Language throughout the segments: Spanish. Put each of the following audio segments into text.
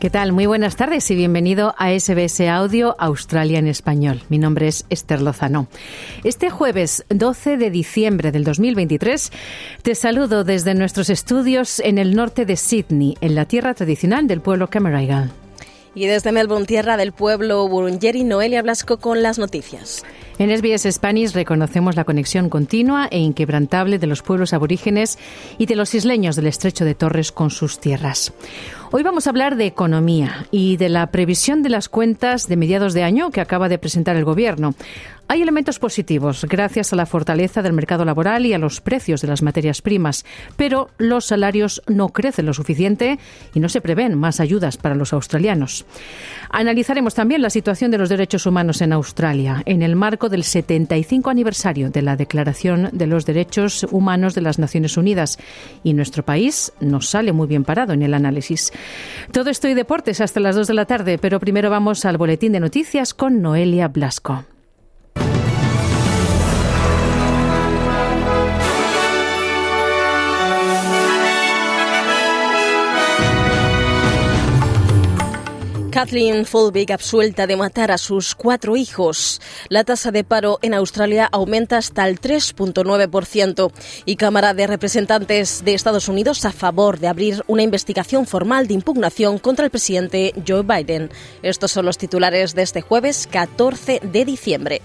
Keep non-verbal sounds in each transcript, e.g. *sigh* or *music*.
¿Qué tal? Muy buenas tardes y bienvenido a SBS Audio Australia en Español. Mi nombre es Esther Lozano. Este jueves 12 de diciembre del 2023 te saludo desde nuestros estudios en el norte de Sydney, en la tierra tradicional del pueblo Cameraigal. Y desde Melbourne, tierra del pueblo Burungeri, Noelia Blasco con las noticias. En SBS Spanish reconocemos la conexión continua e inquebrantable de los pueblos aborígenes y de los isleños del estrecho de Torres con sus tierras. Hoy vamos a hablar de economía y de la previsión de las cuentas de mediados de año que acaba de presentar el Gobierno. Hay elementos positivos gracias a la fortaleza del mercado laboral y a los precios de las materias primas, pero los salarios no crecen lo suficiente y no se prevén más ayudas para los australianos. Analizaremos también la situación de los derechos humanos en Australia en el marco del 75 aniversario de la Declaración de los Derechos Humanos de las Naciones Unidas y nuestro país nos sale muy bien parado en el análisis. Todo esto y deportes hasta las 2 de la tarde, pero primero vamos al boletín de noticias con Noelia Blasco. Kathleen Folbig absuelta de matar a sus cuatro hijos. La tasa de paro en Australia aumenta hasta el 3.9% y Cámara de Representantes de Estados Unidos a favor de abrir una investigación formal de impugnación contra el presidente Joe Biden. Estos son los titulares de este jueves 14 de diciembre.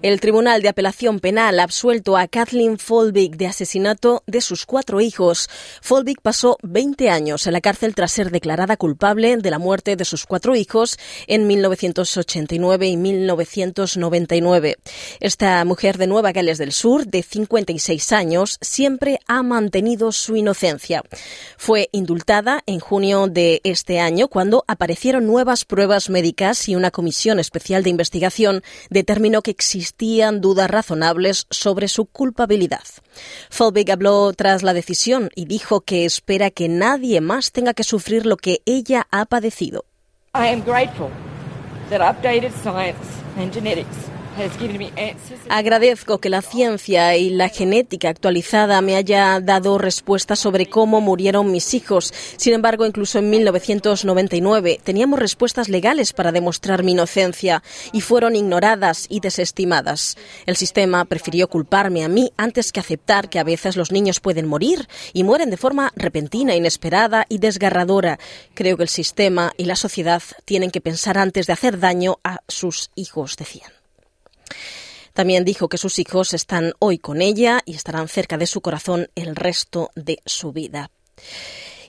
El Tribunal de Apelación Penal ha absuelto a Kathleen Folbig de asesinato de sus cuatro hijos. Folbig pasó 20 años en la cárcel tras ser declarada culpable de la muerte de sus cuatro hijos en 1989 y 1999. Esta mujer de Nueva Gales del Sur, de 56 años, siempre ha mantenido su inocencia. Fue indultada en junio de este año cuando aparecieron nuevas pruebas médicas y una comisión especial de investigación determinó que existía existían dudas razonables sobre su culpabilidad. Folbig habló tras la decisión y dijo que espera que nadie más tenga que sufrir lo que ella ha padecido. I am grateful that updated science and genetics Agradezco que la ciencia y la genética actualizada me haya dado respuestas sobre cómo murieron mis hijos. Sin embargo, incluso en 1999 teníamos respuestas legales para demostrar mi inocencia y fueron ignoradas y desestimadas. El sistema prefirió culparme a mí antes que aceptar que a veces los niños pueden morir y mueren de forma repentina, inesperada y desgarradora. Creo que el sistema y la sociedad tienen que pensar antes de hacer daño a sus hijos, decían. También dijo que sus hijos están hoy con ella y estarán cerca de su corazón el resto de su vida.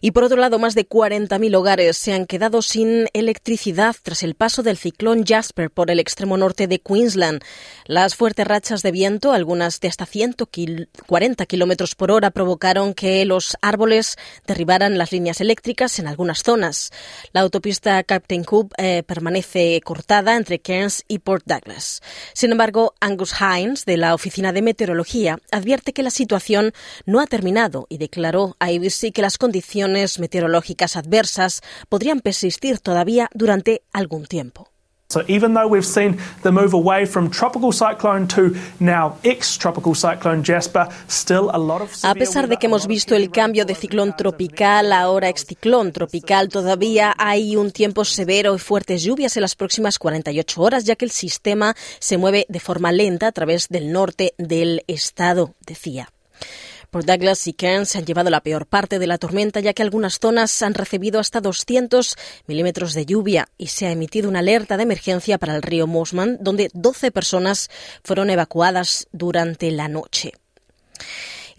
Y por otro lado, más de 40.000 hogares se han quedado sin electricidad tras el paso del ciclón Jasper por el extremo norte de Queensland. Las fuertes rachas de viento, algunas de hasta 140 kilómetros por hora, provocaron que los árboles derribaran las líneas eléctricas en algunas zonas. La autopista Captain Cook eh, permanece cortada entre Cairns y Port Douglas. Sin embargo, Angus Hines, de la Oficina de Meteorología, advierte que la situación no ha terminado y declaró a ABC que las condiciones meteorológicas adversas podrían persistir todavía durante algún tiempo. So even though we've seen the move away from tropical cyclone to now ex-tropical cyclone Jasper, still a lot of A pesar de que hemos visto el cambio de ciclón tropical a ahora ex-ciclón tropical, todavía hay un tiempo severo y fuertes lluvias en las próximas 48 horas, ya que el sistema se mueve de forma lenta a través del norte del estado, decía. Por Douglas y Cairns se han llevado la peor parte de la tormenta, ya que algunas zonas han recibido hasta 200 milímetros de lluvia y se ha emitido una alerta de emergencia para el río Mosman, donde 12 personas fueron evacuadas durante la noche.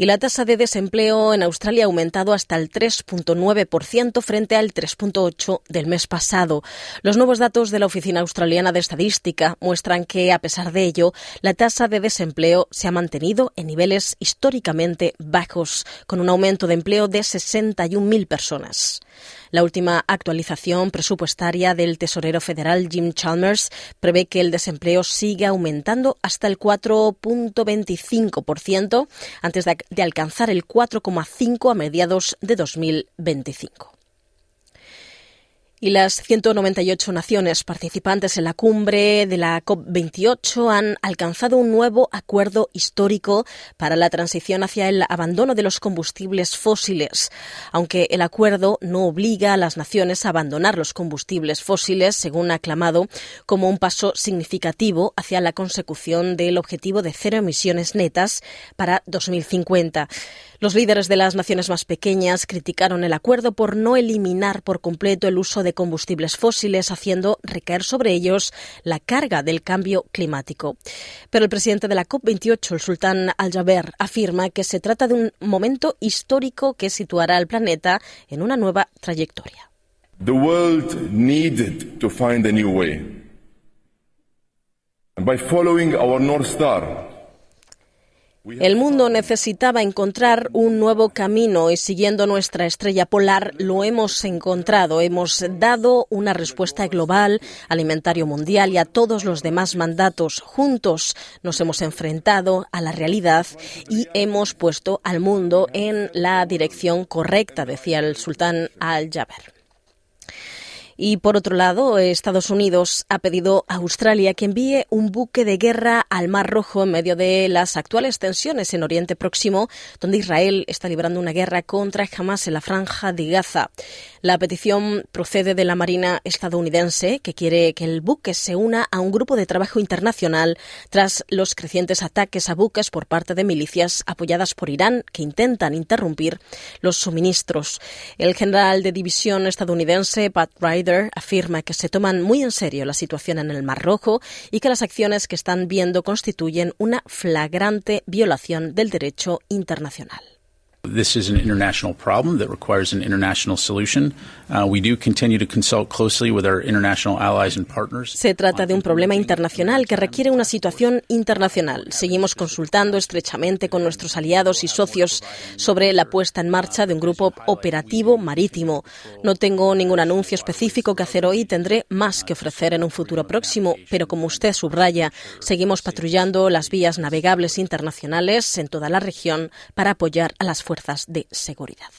Y la tasa de desempleo en Australia ha aumentado hasta el 3.9% frente al 3.8% del mes pasado. Los nuevos datos de la Oficina Australiana de Estadística muestran que, a pesar de ello, la tasa de desempleo se ha mantenido en niveles históricamente bajos, con un aumento de empleo de 61.000 personas. La última actualización presupuestaria del tesorero federal Jim Chalmers prevé que el desempleo siga aumentando hasta el 4.25% antes de alcanzar el 4,5% a mediados de 2025 y las 198 naciones participantes en la cumbre de la COP28 han alcanzado un nuevo acuerdo histórico para la transición hacia el abandono de los combustibles fósiles. Aunque el acuerdo no obliga a las naciones a abandonar los combustibles fósiles, según ha aclamado, como un paso significativo hacia la consecución del objetivo de cero emisiones netas para 2050. Los líderes de las naciones más pequeñas criticaron el acuerdo por no eliminar por completo el uso de combustibles fósiles, haciendo recaer sobre ellos la carga del cambio climático. Pero el presidente de la COP28, el sultán Al-Jaber, afirma que se trata de un momento histórico que situará al planeta en una nueva trayectoria. The world needed to find a new way. And by following our North Star, el mundo necesitaba encontrar un nuevo camino y siguiendo nuestra estrella polar lo hemos encontrado. Hemos dado una respuesta global, alimentario mundial y a todos los demás mandatos. Juntos nos hemos enfrentado a la realidad y hemos puesto al mundo en la dirección correcta, decía el sultán Al-Jaber. Y por otro lado, Estados Unidos ha pedido a Australia que envíe un buque de guerra al Mar Rojo en medio de las actuales tensiones en Oriente Próximo, donde Israel está librando una guerra contra Hamas en la franja de Gaza. La petición procede de la Marina estadounidense, que quiere que el buque se una a un grupo de trabajo internacional tras los crecientes ataques a buques por parte de milicias apoyadas por Irán que intentan interrumpir los suministros. El general de división estadounidense, Pat Ryder, afirma que se toman muy en serio la situación en el Mar Rojo y que las acciones que están viendo constituyen una flagrante violación del derecho internacional. This is an international problem that requires an international solution. Uh, we do continue to consult closely with our international allies and partners. Se trata de un problema internacional que requiere una situación internacional. Seguimos consultando estrechamente con nuestros aliados y socios sobre la puesta en marcha de un grupo operativo marítimo. No tengo ningún anuncio específico que hacer hoy, tendré más que ofrecer en un futuro próximo, pero como usted subraya, seguimos patrullando las vías navegables internacionales en toda la región para apoyar a las fuerzas de seguridad.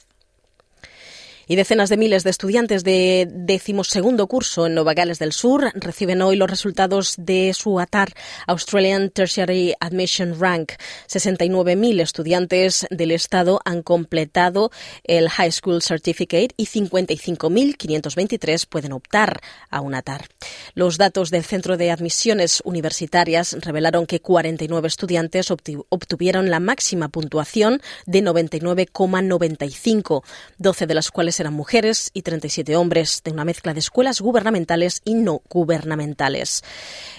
Y decenas de miles de estudiantes de decimosegundo curso en Nueva Gales del Sur reciben hoy los resultados de su ATAR, Australian Tertiary Admission Rank. 69.000 estudiantes del Estado han completado el High School Certificate y 55.523 pueden optar a un ATAR. Los datos del Centro de Admisiones Universitarias revelaron que 49 estudiantes obtuvieron la máxima puntuación de 99,95, 12 de las cuales eran mujeres y 37 hombres, de una mezcla de escuelas gubernamentales y no gubernamentales.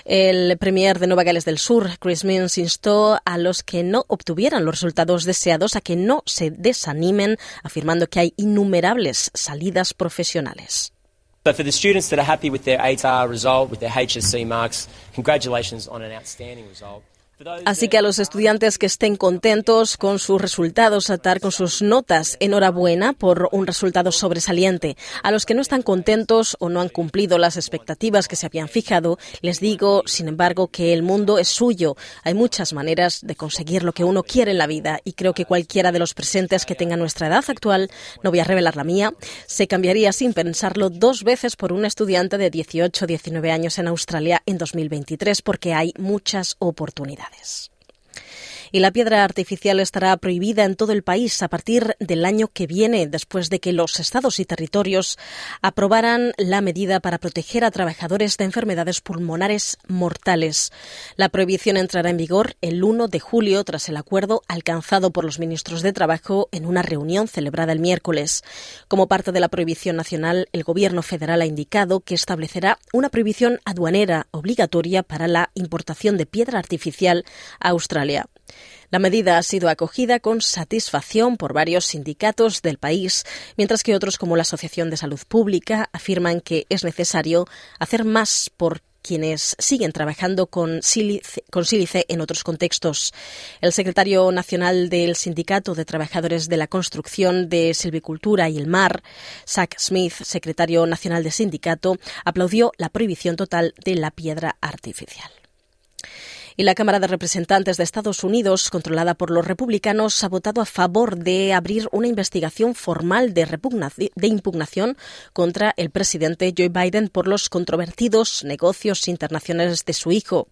El premier de Nueva Gales del Sur, Chris Minns, instó a los que no obtuvieran los resultados deseados a que no se desanimen, afirmando que hay innumerables salidas profesionales. Así que a los estudiantes que estén contentos con sus resultados, atar con sus notas, enhorabuena por un resultado sobresaliente. A los que no están contentos o no han cumplido las expectativas que se habían fijado, les digo, sin embargo, que el mundo es suyo. Hay muchas maneras de conseguir lo que uno quiere en la vida y creo que cualquiera de los presentes que tenga nuestra edad actual, no voy a revelar la mía, se cambiaría sin pensarlo dos veces por un estudiante de 18 o 19 años en Australia en 2023 porque hay muchas oportunidades novedades y la piedra artificial estará prohibida en todo el país a partir del año que viene, después de que los estados y territorios aprobaran la medida para proteger a trabajadores de enfermedades pulmonares mortales. La prohibición entrará en vigor el 1 de julio tras el acuerdo alcanzado por los ministros de Trabajo en una reunión celebrada el miércoles. Como parte de la prohibición nacional, el Gobierno federal ha indicado que establecerá una prohibición aduanera obligatoria para la importación de piedra artificial a Australia. La medida ha sido acogida con satisfacción por varios sindicatos del país, mientras que otros, como la Asociación de Salud Pública, afirman que es necesario hacer más por quienes siguen trabajando con sílice, en otros contextos. El secretario nacional del Sindicato de Trabajadores de la Construcción de Silvicultura y el Mar, Zach Smith, secretario nacional del sindicato, aplaudió la prohibición total de la piedra artificial y la Cámara de Representantes de Estados Unidos, controlada por los republicanos, ha votado a favor de abrir una investigación formal de, de impugnación contra el presidente Joe Biden por los controvertidos negocios internacionales de su hijo.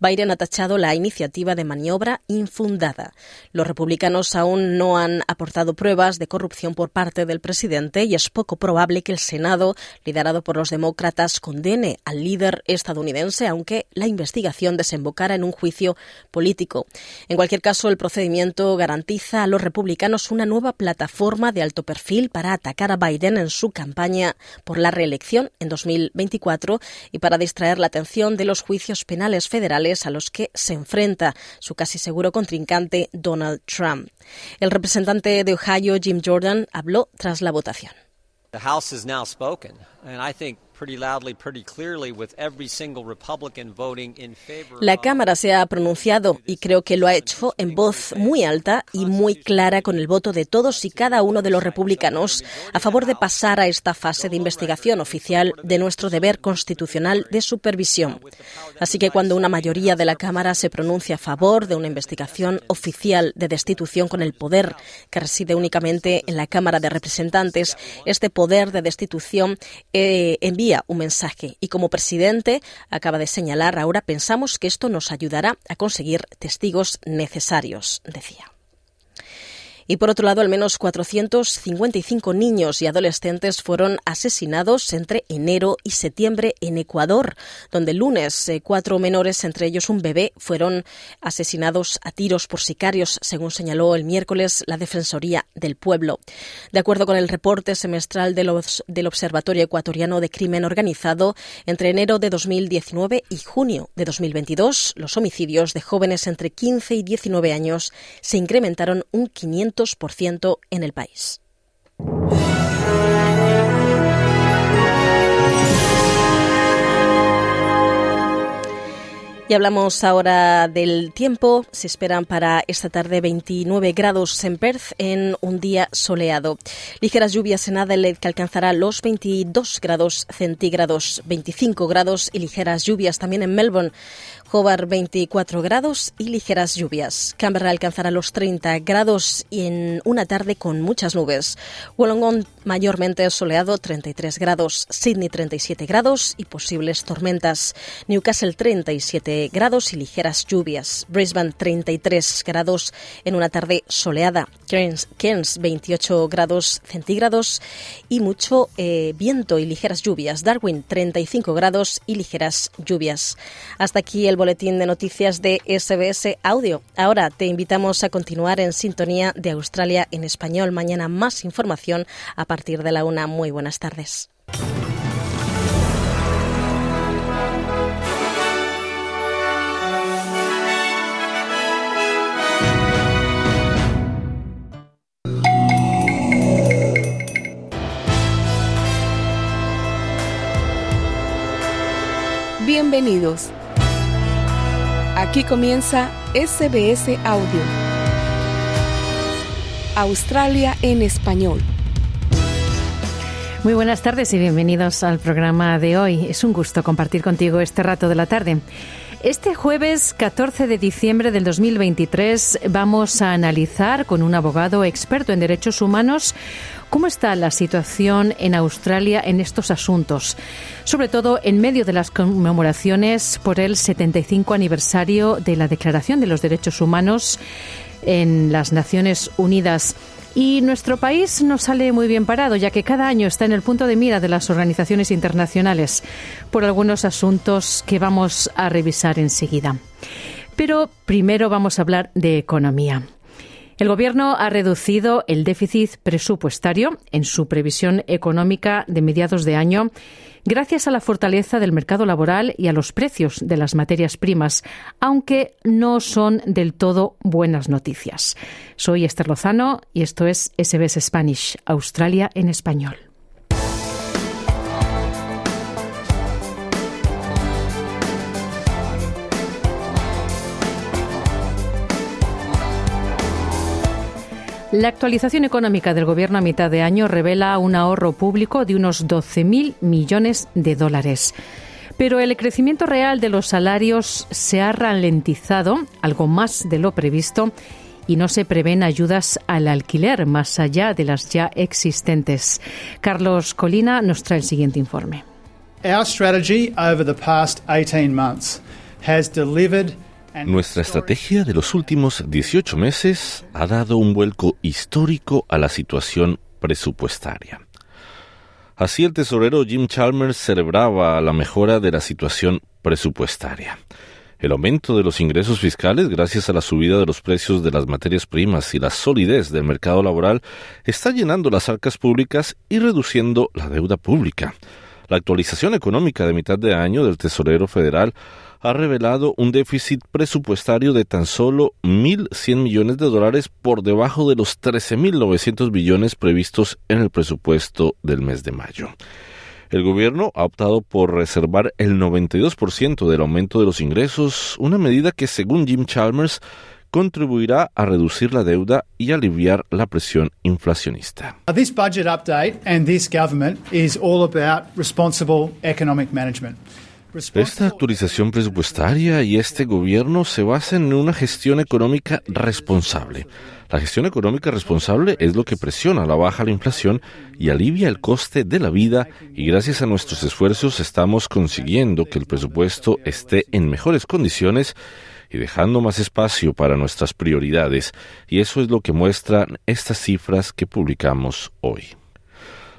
Biden ha tachado la iniciativa de maniobra infundada. Los republicanos aún no han aportado pruebas de corrupción por parte del presidente y es poco probable que el Senado, liderado por los demócratas, condene al líder estadounidense, aunque la investigación desembocara en un juicio político. En cualquier caso, el procedimiento garantiza a los republicanos una nueva plataforma de alto perfil para atacar a Biden en su campaña por la reelección en 2024 y para distraer la atención de los juicios penales federales a los que se enfrenta su casi seguro contrincante Donald Trump. El representante de Ohio, Jim Jordan, habló tras la votación. La Cámara se ha pronunciado y creo que lo ha hecho en voz muy alta y muy clara con el voto de todos y cada uno de los republicanos a favor de pasar a esta fase de investigación oficial de nuestro deber constitucional de supervisión. Así que cuando una mayoría de la Cámara se pronuncia a favor de una investigación oficial de destitución con el poder que reside únicamente en la Cámara de Representantes, este poder de destitución eh, envía un mensaje y como presidente acaba de señalar ahora pensamos que esto nos ayudará a conseguir testigos necesarios, decía. Y por otro lado, al menos 455 niños y adolescentes fueron asesinados entre enero y septiembre en Ecuador, donde el lunes eh, cuatro menores, entre ellos un bebé, fueron asesinados a tiros por sicarios, según señaló el miércoles la Defensoría del Pueblo. De acuerdo con el reporte semestral del, del Observatorio Ecuatoriano de Crimen Organizado, entre enero de 2019 y junio de 2022, los homicidios de jóvenes entre 15 y 19 años se incrementaron un 500 en el país. Y hablamos ahora del tiempo. Se esperan para esta tarde 29 grados en Perth en un día soleado. Ligeras lluvias en Adelaide que alcanzará los 22 grados centígrados, 25 grados y ligeras lluvias también en Melbourne. Hobart 24 grados y ligeras lluvias. Canberra alcanzará los 30 grados y en una tarde con muchas nubes. Wollongong mayormente soleado 33 grados. Sydney 37 grados y posibles tormentas. Newcastle 37 grados y ligeras lluvias. Brisbane 33 grados en una tarde soleada. Cairns, 28 grados centígrados y mucho eh, viento y ligeras lluvias. Darwin 35 grados y ligeras lluvias. Hasta aquí el boletín de noticias de SBS Audio. Ahora te invitamos a continuar en sintonía de Australia en español. Mañana más información a partir de la una. Muy buenas tardes. Bienvenidos. Aquí comienza SBS Audio. Australia en español. Muy buenas tardes y bienvenidos al programa de hoy. Es un gusto compartir contigo este rato de la tarde. Este jueves 14 de diciembre del 2023 vamos a analizar con un abogado experto en derechos humanos ¿Cómo está la situación en Australia en estos asuntos? Sobre todo en medio de las conmemoraciones por el 75 aniversario de la Declaración de los Derechos Humanos en las Naciones Unidas. Y nuestro país no sale muy bien parado, ya que cada año está en el punto de mira de las organizaciones internacionales por algunos asuntos que vamos a revisar enseguida. Pero primero vamos a hablar de economía. El Gobierno ha reducido el déficit presupuestario en su previsión económica de mediados de año gracias a la fortaleza del mercado laboral y a los precios de las materias primas, aunque no son del todo buenas noticias. Soy Esther Lozano y esto es SBS Spanish, Australia en español. La actualización económica del Gobierno a mitad de año revela un ahorro público de unos 12.000 millones de dólares. Pero el crecimiento real de los salarios se ha ralentizado, algo más de lo previsto, y no se prevén ayudas al alquiler más allá de las ya existentes. Carlos Colina nos trae el siguiente informe. Our strategy over the past 18 months has delivered nuestra estrategia de los últimos 18 meses ha dado un vuelco histórico a la situación presupuestaria. Así el tesorero Jim Chalmers celebraba la mejora de la situación presupuestaria. El aumento de los ingresos fiscales gracias a la subida de los precios de las materias primas y la solidez del mercado laboral está llenando las arcas públicas y reduciendo la deuda pública. La actualización económica de mitad de año del tesorero federal ha revelado un déficit presupuestario de tan solo 1.100 millones de dólares por debajo de los 13.900 billones previstos en el presupuesto del mes de mayo. El gobierno ha optado por reservar el 92% del aumento de los ingresos, una medida que, según Jim Chalmers, contribuirá a reducir la deuda y aliviar la presión inflacionista. This budget update and this government is all about responsible economic management. Esta actualización presupuestaria y este gobierno se basan en una gestión económica responsable. La gestión económica responsable es lo que presiona la baja la inflación y alivia el coste de la vida y gracias a nuestros esfuerzos estamos consiguiendo que el presupuesto esté en mejores condiciones y dejando más espacio para nuestras prioridades y eso es lo que muestran estas cifras que publicamos hoy.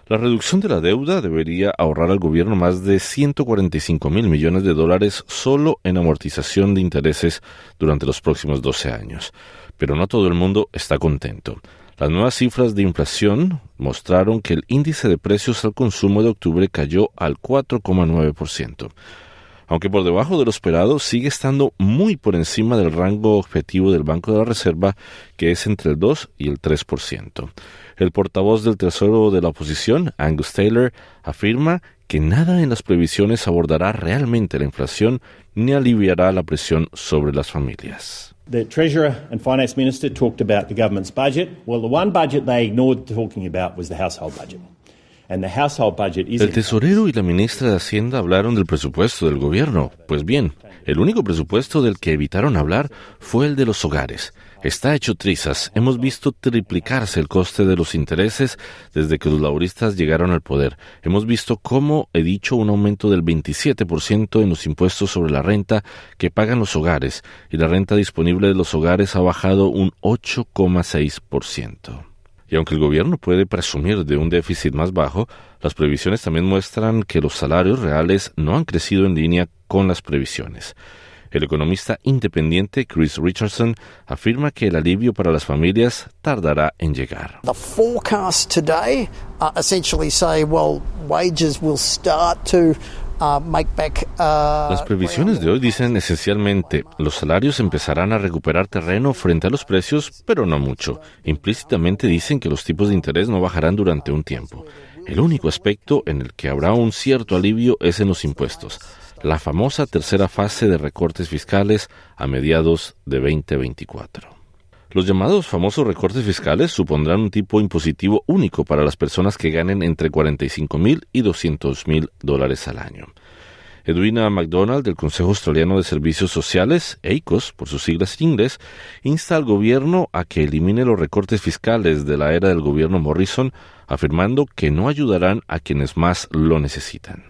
La reducción de la deuda debería ahorrar al gobierno más de 145 mil millones de dólares solo en amortización de intereses durante los próximos 12 años. Pero no todo el mundo está contento. Las nuevas cifras de inflación mostraron que el índice de precios al consumo de octubre cayó al 4,9%. Aunque por debajo de lo esperado, sigue estando muy por encima del rango objetivo del Banco de la Reserva, que es entre el 2 y el 3%. El portavoz del Tesoro de la oposición, Angus Taylor, afirma que nada en las previsiones abordará realmente la inflación ni aliviará la presión sobre las familias. The Treasurer and Finance Minister talked about the government's budget. Well, the one budget they ignored talking about was the household budget. El tesorero y la ministra de Hacienda hablaron del presupuesto del gobierno. Pues bien, el único presupuesto del que evitaron hablar fue el de los hogares. Está hecho trizas. Hemos visto triplicarse el coste de los intereses desde que los laboristas llegaron al poder. Hemos visto cómo, he dicho, un aumento del 27% en los impuestos sobre la renta que pagan los hogares y la renta disponible de los hogares ha bajado un 8,6%. Y aunque el gobierno puede presumir de un déficit más bajo, las previsiones también muestran que los salarios reales no han crecido en línea con las previsiones. El economista independiente Chris Richardson afirma que el alivio para las familias tardará en llegar. The forecasts today uh, essentially say, well, wages will start to make back, Las previsiones de hoy dicen esencialmente, los salarios empezarán a recuperar terreno frente a los precios, pero no mucho. Implícitamente dicen que los tipos de interés no bajarán durante un tiempo. El único aspecto en el que habrá un cierto alivio es en los impuestos la famosa tercera fase de recortes fiscales a mediados de 2024. Los llamados famosos recortes fiscales supondrán un tipo impositivo único para las personas que ganen entre 45 mil y 200 mil dólares al año. Edwina MacDonald del Consejo Australiano de Servicios Sociales, EICOS por sus siglas en inglés, insta al gobierno a que elimine los recortes fiscales de la era del gobierno Morrison afirmando que no ayudarán a quienes más lo necesitan.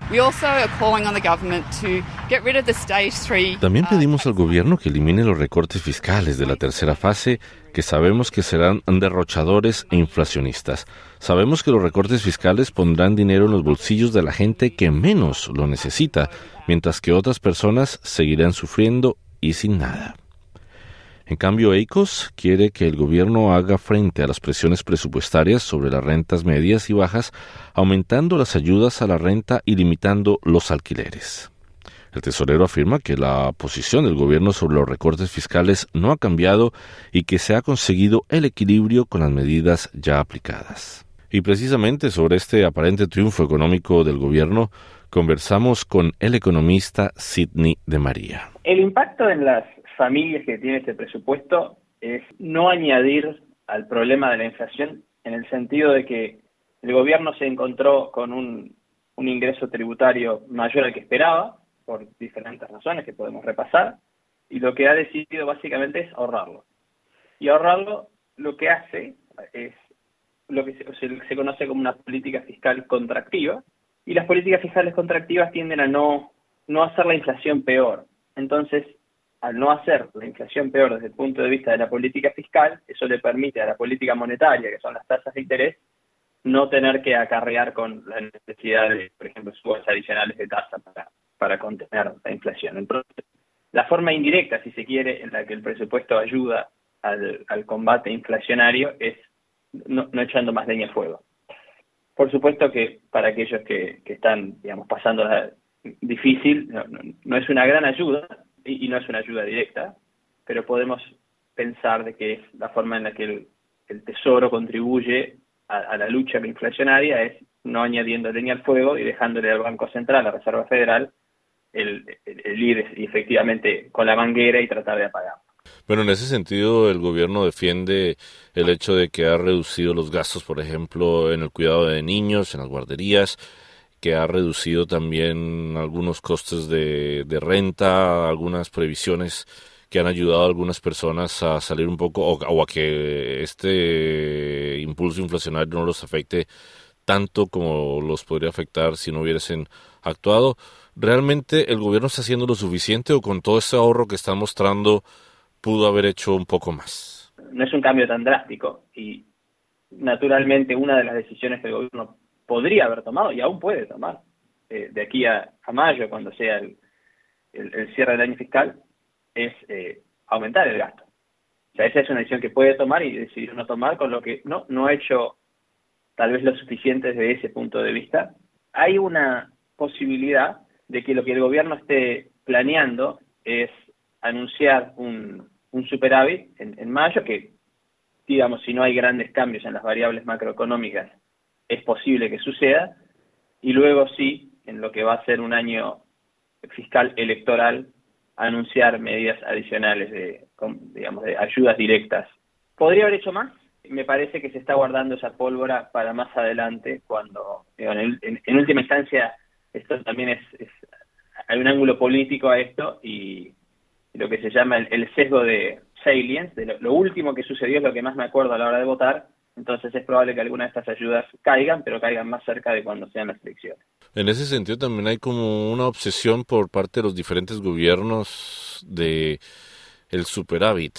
También pedimos al gobierno que elimine los recortes fiscales de la tercera fase que sabemos que serán derrochadores e inflacionistas. Sabemos que los recortes fiscales pondrán dinero en los bolsillos de la gente que menos lo necesita, mientras que otras personas seguirán sufriendo y sin nada. En cambio, EICOS quiere que el gobierno haga frente a las presiones presupuestarias sobre las rentas medias y bajas, aumentando las ayudas a la renta y limitando los alquileres. El tesorero afirma que la posición del gobierno sobre los recortes fiscales no ha cambiado y que se ha conseguido el equilibrio con las medidas ya aplicadas. Y precisamente sobre este aparente triunfo económico del gobierno, conversamos con el economista Sidney de María. El impacto en las familias que tiene este presupuesto es no añadir al problema de la inflación en el sentido de que el gobierno se encontró con un, un ingreso tributario mayor al que esperaba, por diferentes razones que podemos repasar, y lo que ha decidido básicamente es ahorrarlo. Y ahorrarlo lo que hace es lo que se, conoce como una política fiscal contractiva, y las políticas fiscales contractivas tienden a no, no hacer la inflación peor. Entonces, al no hacer la inflación peor desde el punto de vista de la política fiscal, eso le permite a la política monetaria, que son las tasas de interés, no tener que acarrear con la necesidad de, por ejemplo, subas adicionales de tasa para, para contener la inflación. Entonces, la forma indirecta, si se quiere, en la que el presupuesto ayuda al, combate inflacionario es no, echando más leña al fuego. Por supuesto que para aquellos que, están, digamos, pasando difícil, no, es una gran ayuda y, no es una ayuda directa, pero podemos pensar de que es la forma en la que el, Tesoro contribuye a, a, la lucha inflacionaria es no añadiendo leña al fuego y dejándole al Banco Central, a la Reserva Federal, el, ir efectivamente con la manguera y tratar de apagar. Bueno, en ese sentido, el gobierno defiende el hecho de que ha reducido los gastos, por ejemplo, en el cuidado de niños, en las guarderías, que ha reducido también algunos costes de, de renta, algunas previsiones que han ayudado a algunas personas a salir un poco o, a que este impulso inflacionario no los afecte tanto como los podría afectar si no hubiesen actuado. ¿realmente el gobierno está haciendo lo suficiente o con todo ese ahorro que está mostrando pudo haber hecho un poco más? No es un cambio tan drástico y naturalmente una de las decisiones que el gobierno podría haber tomado y aún puede tomar eh, de aquí a, mayo, cuando sea el, cierre del año fiscal, es eh, aumentar el gasto. O sea, esa es una decisión que puede tomar y decidir no tomar, con lo que no, no ha hecho tal vez lo suficiente desde ese punto de vista. Hay una posibilidad de que lo que el gobierno esté planeando es anunciar un, un superávit en, mayo, que digamos, si no hay grandes cambios en las variables macroeconómicas, es posible que suceda, y luego sí, en lo que va a ser un año fiscal electoral, anunciar medidas adicionales de, digamos, de ayudas directas. ¿Podría haber hecho más? Me parece que se está guardando esa pólvora para más adelante, cuando, en última instancia, esto también es, hay un ángulo político a esto y lo que se llama el, sesgo de salience, de lo, último que sucedió es lo que más me acuerdo a la hora de votar, entonces es probable que algunas de estas ayudas caigan, pero caigan más cerca de cuando sean las elecciones. En ese sentido también hay como una obsesión por parte de los diferentes gobiernos de el superávit,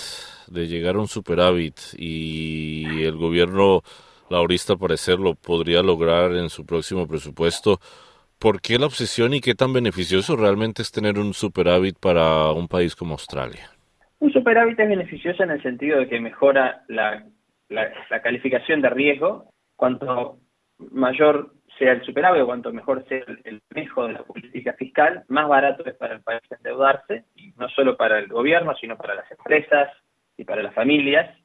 de llegar a un superávit y el gobierno laurista parecer lo podría lograr en su próximo presupuesto ¿Por qué la obsesión y qué tan beneficioso realmente es tener un superávit para un país como Australia? Un superávit es beneficioso en el sentido de que mejora la, calificación de riesgo. Cuanto mayor sea el superávit o cuanto mejor sea el, manejo de la política fiscal, más barato es para el país endeudarse, y no solo para el gobierno, sino para las empresas y para las familias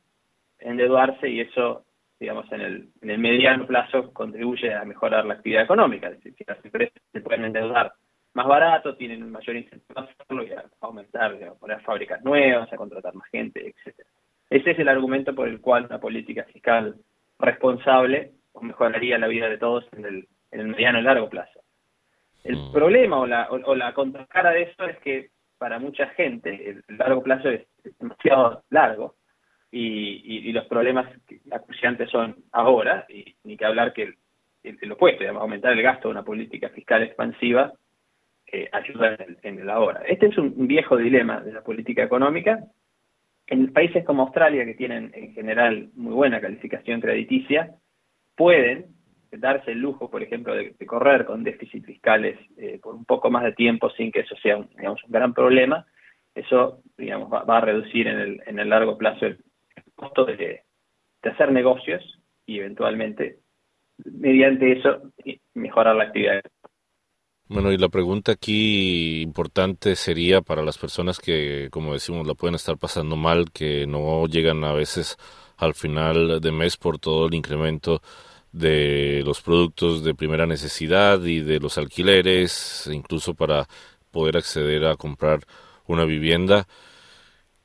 endeudarse, y eso digamos, en el, en el mediano plazo contribuye a mejorar la actividad económica. Es decir, si las empresas se pueden endeudar más barato, tienen un mayor incentivo a hacerlo y a aumentar, a poner fábricas nuevas, a contratar más gente, etcétera. Ese es el argumento por el cual una política fiscal responsable mejoraría la vida de todos en el, en el mediano y largo plazo. El mm. problema o la, o, la contracara de eso es que para mucha gente el largo plazo es demasiado largo y, los problemas acuciantes son ahora, y ni que hablar que el, opuesto, aumentar el gasto de una política fiscal expansiva eh, ayuda en el, ahora. Este es un viejo dilema de la política económica. En países como Australia, que tienen en general muy buena calificación crediticia, pueden darse el lujo, por ejemplo, de, correr con déficits fiscales eh, por un poco más de tiempo sin que eso sea un, digamos, un gran problema, eso, digamos, va, a reducir en el, en el largo plazo el costo de, de hacer negocios y eventualmente, mediante eso, mejorar la actividad. Bueno, y la pregunta aquí importante sería para las personas que, como decimos, la pueden estar pasando mal, que no llegan a veces al final de mes por todo el incremento de los productos de primera necesidad y de los alquileres, incluso para poder acceder a comprar una vivienda.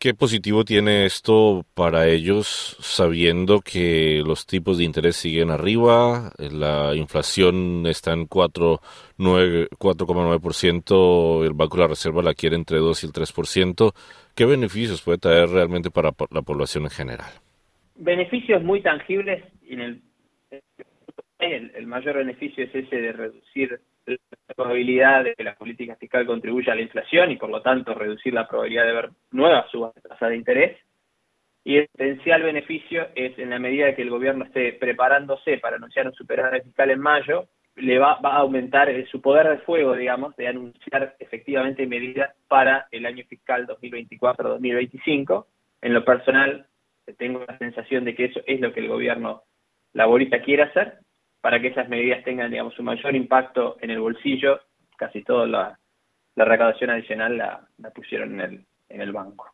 ¿Qué positivo tiene esto para ellos sabiendo que los tipos de interés siguen arriba, la inflación está en 4,9%, el Banco de la Reserva la quiere entre 2 y el 3%? ¿Qué beneficios puede traer realmente para la población en general? Beneficios muy tangibles en el, mayor beneficio es ese de reducir la probabilidad de que la política fiscal contribuya a la inflación y por lo tanto reducir la probabilidad de ver nuevas subas de tasa de interés. Y el potencial beneficio es en la medida que el gobierno esté preparándose para anunciar un superávit fiscal en mayo, le va, va a aumentar su poder de fuego, digamos, de anunciar efectivamente medidas para el año fiscal 2024-2025. En lo personal, tengo la sensación de que eso es lo que el gobierno laborista quiere hacer para que esas medidas tengan, digamos, un mayor impacto en el bolsillo. Casi toda la, recaudación adicional la, pusieron en el, en el banco.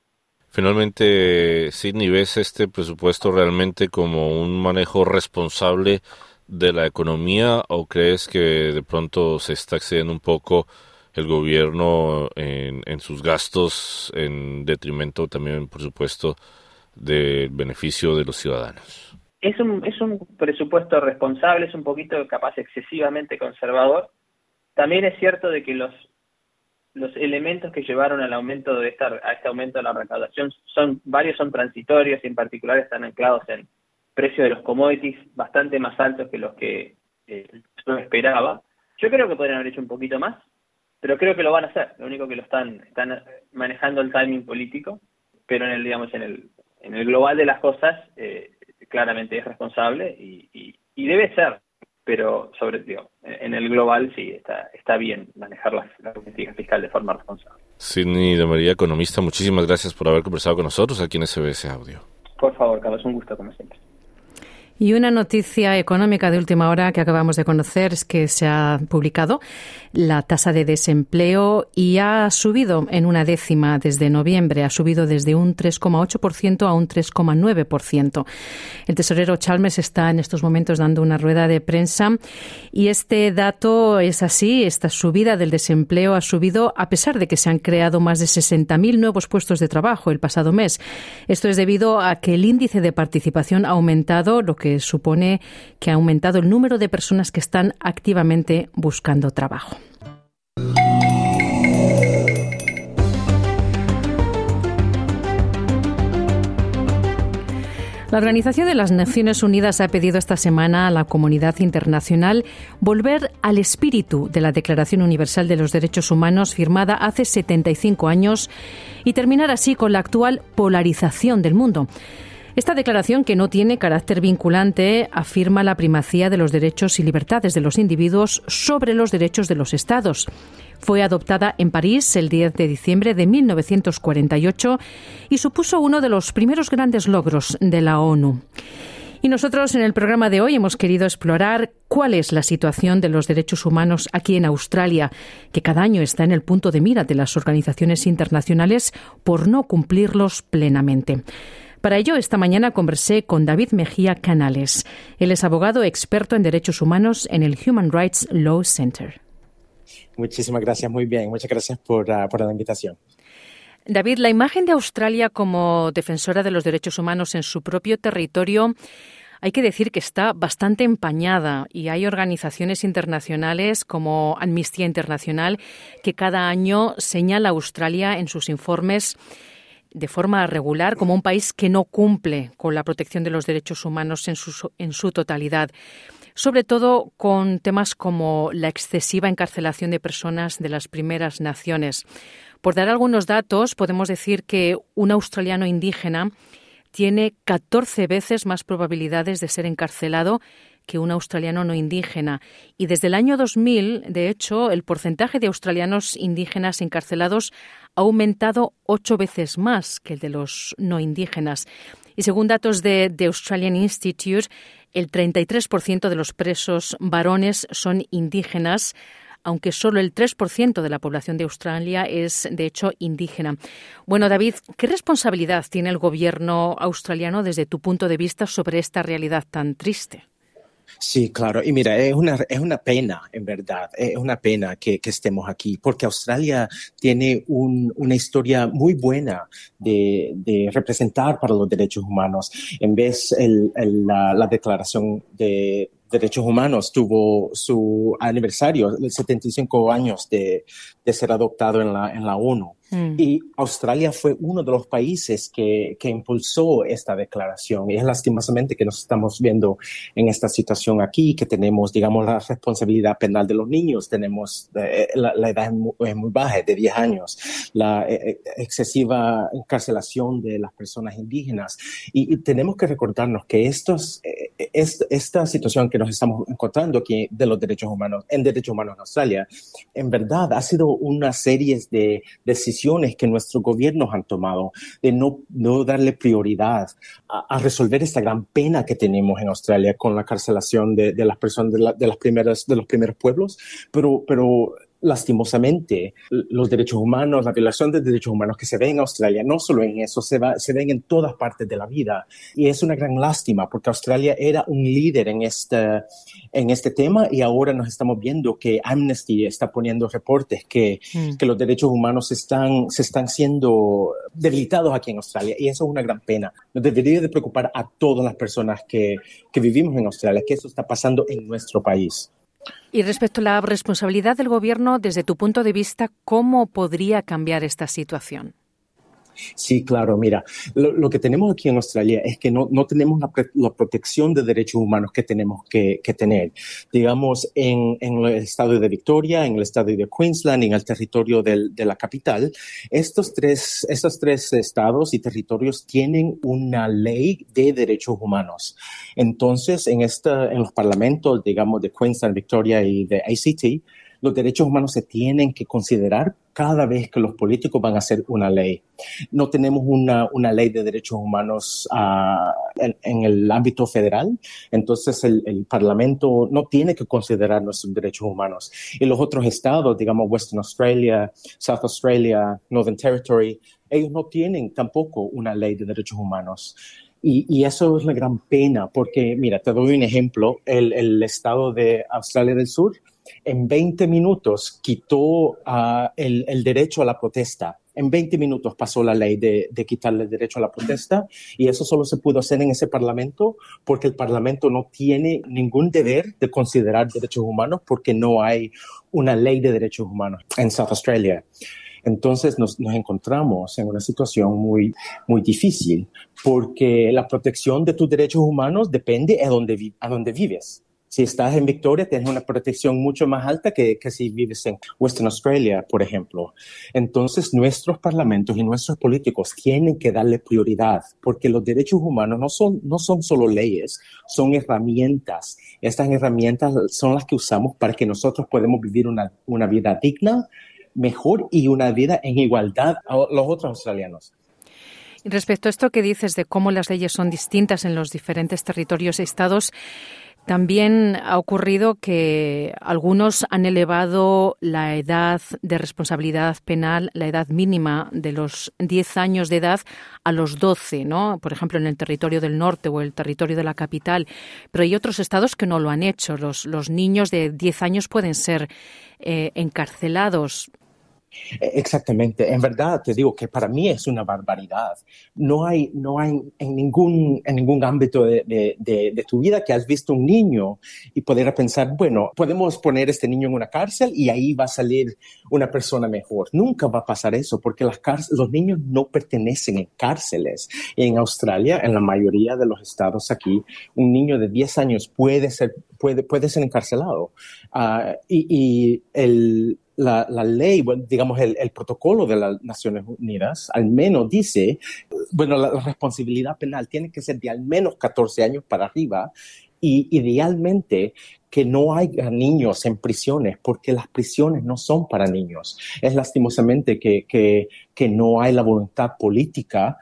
Finalmente, Sidney, ¿ves este presupuesto realmente como un manejo responsable de la economía o crees que de pronto se está excediendo un poco el gobierno en, en sus gastos en detrimento también, por supuesto, del beneficio de los ciudadanos? Es un, es un presupuesto responsable, es un poquito capaz excesivamente conservador. También es cierto de que los, los elementos que llevaron al aumento de esta, a este aumento de la recaudación son varios son transitorios y en particular están anclados en precio de los commodities bastante más altos que los que eh, yo esperaba. Yo creo que podrían haber hecho un poquito más, pero creo que lo van a hacer. Lo único que lo están están manejando el timing político, pero en el digamos en el en el global de las cosas eh, claramente es responsable y, debe ser, pero sobre todo en el global sí está, está bien manejar la, la política fiscal de forma responsable. Sidney de María, economista, muchísimas gracias por haber conversado con nosotros aquí en SBS Audio. Por favor, Carlos, un gusto como siempre. Y una noticia económica de última hora que acabamos de conocer es que se ha publicado la tasa de desempleo y ha subido en una décima desde noviembre, ha subido desde un 3,8% a un 3,9%. El tesorero Chalmers está en estos momentos dando una rueda de prensa y este dato es así, esta subida del desempleo ha subido a pesar de que se han creado más de 60.000 nuevos puestos de trabajo el pasado mes. Esto es debido a que el índice de participación ha aumentado, lo que supone que ha aumentado el número de personas que están activamente buscando trabajo. La Organización de las Naciones Unidas ha pedido esta semana a la comunidad internacional volver al espíritu de la Declaración Universal de los Derechos Humanos firmada hace 75 años y terminar así con la actual polarización del mundo. Esta declaración, que no tiene carácter vinculante, afirma la primacía de los derechos y libertades de los individuos sobre los derechos de los Estados. Fue adoptada en París el 10 de diciembre de 1948 y supuso uno de los primeros grandes logros de la ONU. Y nosotros en el programa de hoy hemos querido explorar cuál es la situación de los derechos humanos aquí en Australia, que cada año está en el punto de mira de las organizaciones internacionales por no cumplirlos plenamente. Para ello, esta mañana conversé con David Mejía Canales. Él es abogado experto en derechos humanos en el Human Rights Law Center. Muchísimas gracias, muy bien. Muchas gracias por, ah, por la invitación. David, la imagen de Australia como defensora de los derechos humanos en su propio territorio hay que decir que está bastante empañada y hay organizaciones internacionales como Amnistía Internacional que cada año señala a Australia en sus informes de forma regular como un país que no cumple con la protección de los derechos humanos en su, en su totalidad sobre todo con temas como la excesiva encarcelación de personas de las primeras naciones. Por dar algunos datos, podemos decir que un australiano indígena tiene 14 veces más probabilidades de ser encarcelado que un australiano no indígena. Y desde el año 2000, de hecho, el porcentaje de australianos indígenas encarcelados ha aumentado ocho veces más que el de los no indígenas. Y según datos de The Australian Institute, el 33% de los presos varones son indígenas, aunque solo el 3% de la población de Australia es, de hecho, indígena. Bueno, David, ¿qué responsabilidad tiene el gobierno australiano desde tu punto de vista sobre esta realidad tan triste? Sí, claro. Y mira, es una, es una pena, en verdad, es una pena que, estemos aquí, porque Australia tiene un, una historia muy buena de, representar para los derechos humanos. En vez el, el, la, la declaración de derechos humanos tuvo su aniversario, 75 años de, de ser adoptado en la, en la ONU. Mm. Y Australia fue uno de los países que, que, impulsó esta declaración. Y es lastimosamente que nos estamos viendo en esta situación aquí, que tenemos, digamos, la responsabilidad penal de los niños. Tenemos eh, la, la, edad muy, muy, baja, de 10 años, la eh, eh, excesiva encarcelación de las personas indígenas. Y, y tenemos que recordarnos que estos, eh, est, esta situación que nos estamos encontrando aquí de los derechos humanos, en derechos humanos en Australia, en verdad ha sido una serie de decisiones que nuestros gobiernos han tomado de no, no darle prioridad a, a, resolver esta gran pena que tenemos en Australia con la carcelación de, de las personas de, la, de, las primeras, de los primeros pueblos, pero, pero lastimosamente, los derechos humanos, la violación de derechos humanos que se ve en Australia, no solo en eso, se, va, se ven en todas partes de la vida. Y es una gran lástima porque Australia era un líder en este, en este tema y ahora nos estamos viendo que Amnesty está poniendo reportes que, mm. que los derechos humanos están, se están siendo debilitados aquí en Australia y eso es una gran pena. Nos debería de preocupar a todas las personas que, que vivimos en Australia, que eso está pasando en nuestro país. Y respecto a la responsabilidad del Gobierno, desde tu punto de vista, ¿cómo podría cambiar esta situación? Sí, claro. Mira, lo, que tenemos aquí en Australia es que no, no tenemos la, la, protección de derechos humanos que tenemos que, tener. Digamos, en, el estado de Victoria, en el estado de Queensland, en el territorio de la capital, estos tres, estos tres estados y territorios tienen una ley de derechos humanos. Entonces, en, esta, en los parlamentos, digamos, de Queensland, Victoria y de ACT, los derechos humanos se tienen que considerar cada vez que los políticos van a hacer una ley. No tenemos una, una ley de derechos humanos uh, en, el ámbito federal, entonces el, Parlamento no tiene que considerar nuestros derechos humanos. Y los otros estados, digamos Western Australia, South Australia, Northern Territory, ellos no tienen tampoco una ley de derechos humanos. Y, eso es la gran pena, porque, mira, te doy un ejemplo, el estado de Australia del Sur, en 20 minutos quitó uh, el, el, derecho a la protesta. En 20 minutos pasó la ley de, de, quitarle el derecho a la protesta y eso solo se pudo hacer en ese parlamento porque el parlamento no tiene ningún deber de considerar derechos humanos porque no hay una ley de derechos humanos en South Australia. Entonces nos, nos, encontramos en una situación muy, muy difícil porque la protección de tus derechos humanos depende a dónde, a dónde vives si estás en Victoria, tienes una protección mucho más alta que, que, si vives en Western Australia, por ejemplo. Entonces, nuestros parlamentos y nuestros políticos tienen que darle prioridad, porque los derechos humanos no son, no son solo leyes, son herramientas. Estas herramientas son las que usamos para que nosotros podamos vivir una, una vida digna, mejor y una vida en igualdad a los otros australianos. Respecto a esto que dices de cómo las leyes son distintas en los diferentes territorios y estados, también ha ocurrido que algunos han elevado la edad de responsabilidad penal, la edad mínima de los 10 años de edad a los 12, ¿no? Por ejemplo, en el territorio del norte o el territorio de la capital. Pero hay otros estados que no lo han hecho. Los, los niños de 10 años pueden ser eh, encarcelados. Exactamente. En verdad te digo que para mí es una barbaridad. No hay, no hay en ningún, en ningún ámbito de, de, de, de tu vida que has visto un niño y poder pensar, bueno, podemos poner este niño en una cárcel y ahí va a salir una persona mejor. Nunca va a pasar eso porque las los niños no pertenecen en cárceles. En Australia, en la mayoría de los estados aquí, un niño de 10 años puede ser, puede, puede ser encarcelado. Uh, y, y el, la, la, ley, digamos, el, el, protocolo de las Naciones Unidas, al menos dice, bueno, la, la, responsabilidad penal tiene que ser de al menos 14 años para arriba y idealmente que no haya niños en prisiones, porque las prisiones no son para niños. Es lastimosamente que, que, que no hay la voluntad política